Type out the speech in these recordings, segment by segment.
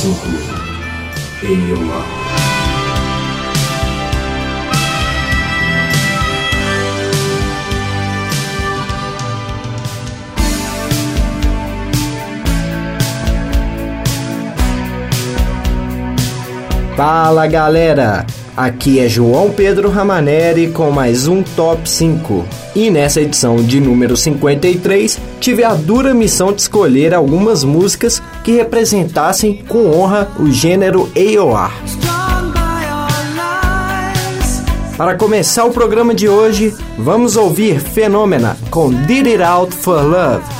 5 AOR Fala galera! Aqui é João Pedro Ramaneri com mais um Top 5. E nessa edição de número 53, tive a dura missão de escolher algumas músicas que representassem com honra o gênero AOR. Para começar o programa de hoje, vamos ouvir Fenômena com Did It Out for Love.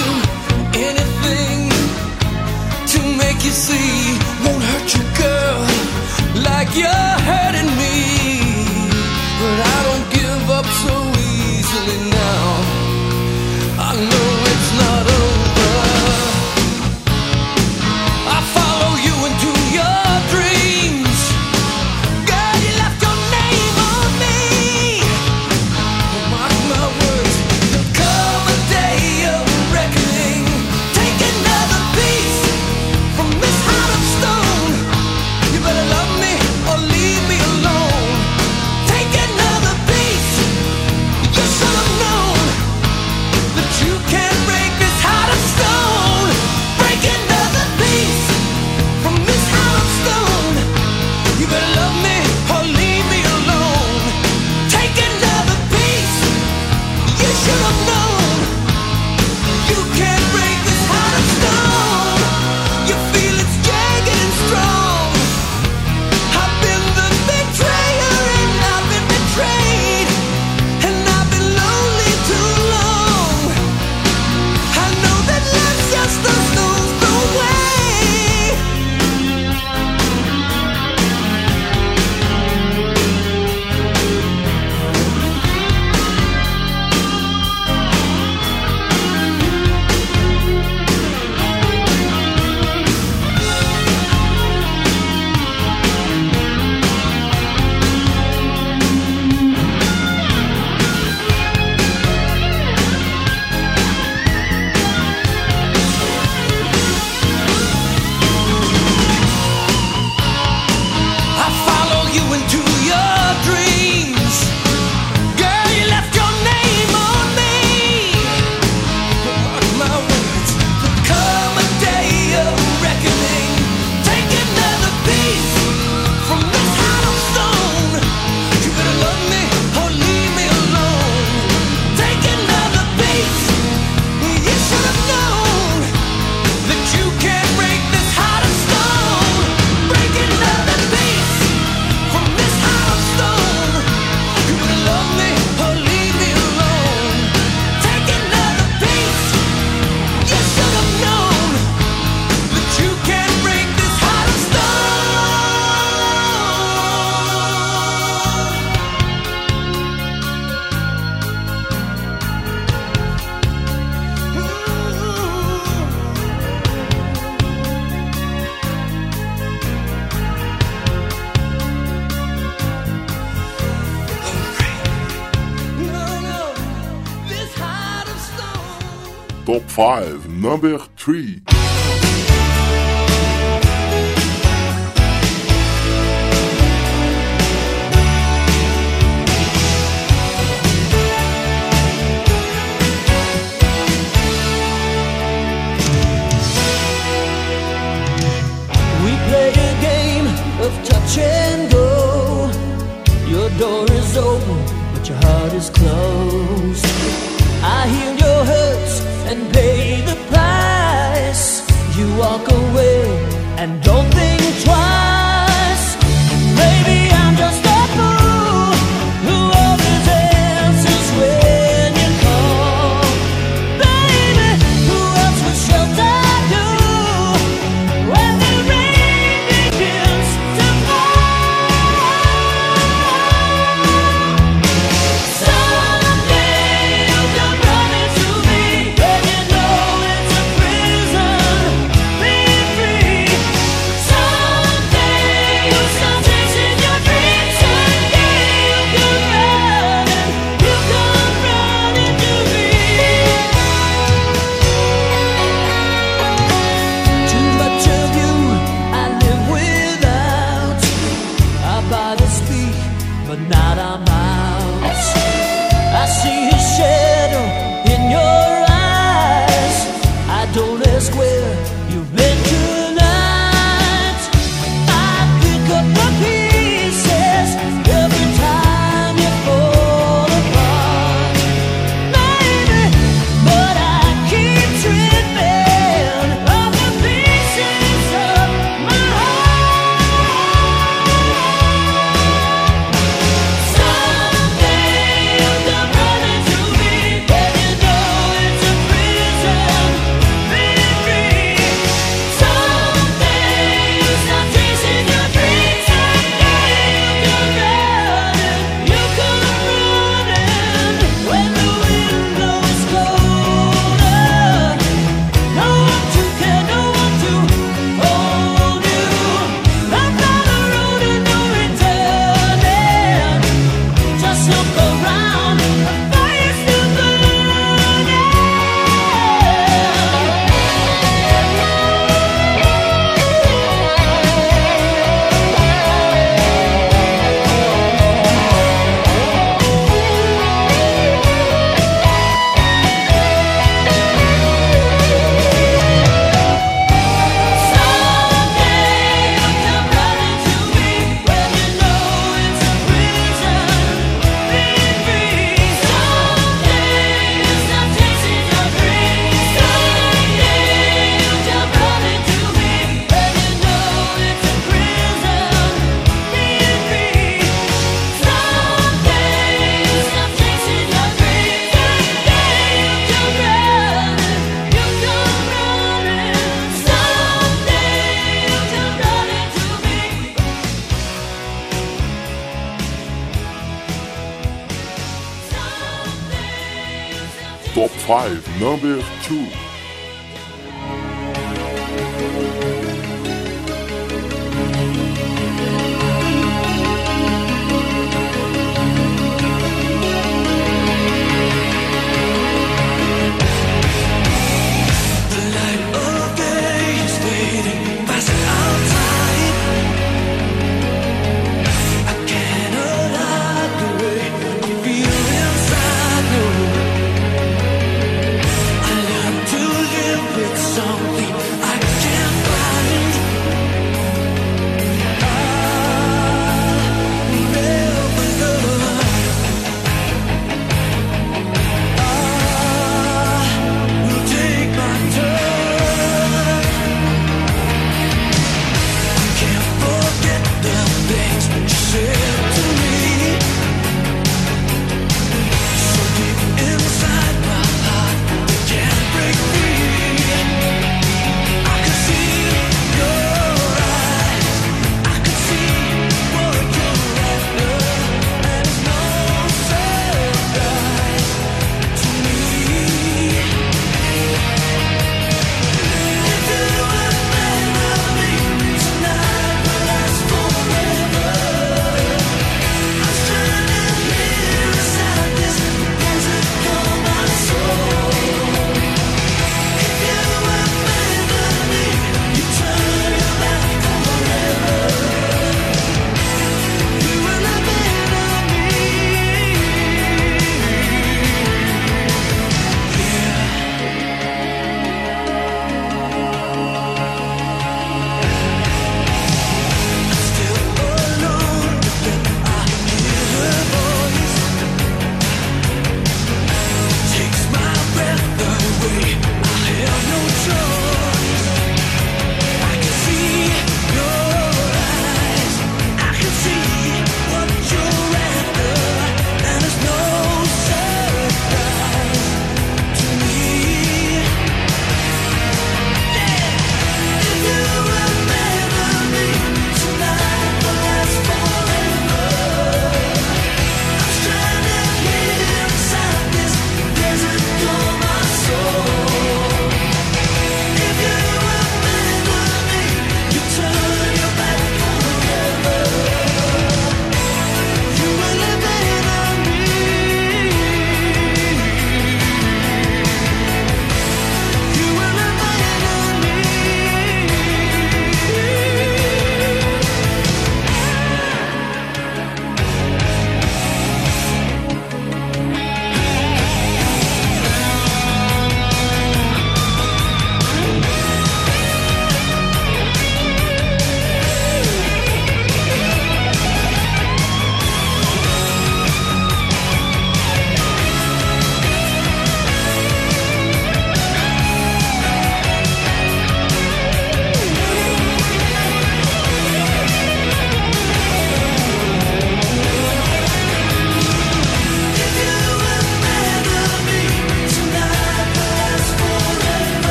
do anything to make you see. Won't hurt you, girl, like you're hurting me. But I. 5, number 3. touch and go. Your door is open, but your heart is closed. I heal walk away. And don't number two.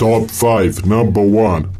Top 5 Number 1.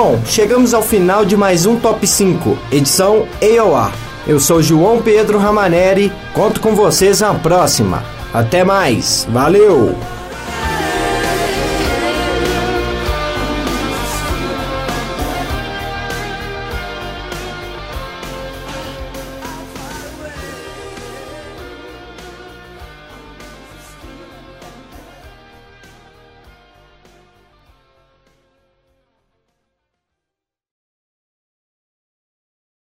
Bom, chegamos ao final de mais um Top 5, edição AOA. Eu sou João Pedro Ramaneri, conto com vocês na próxima. Até mais, valeu!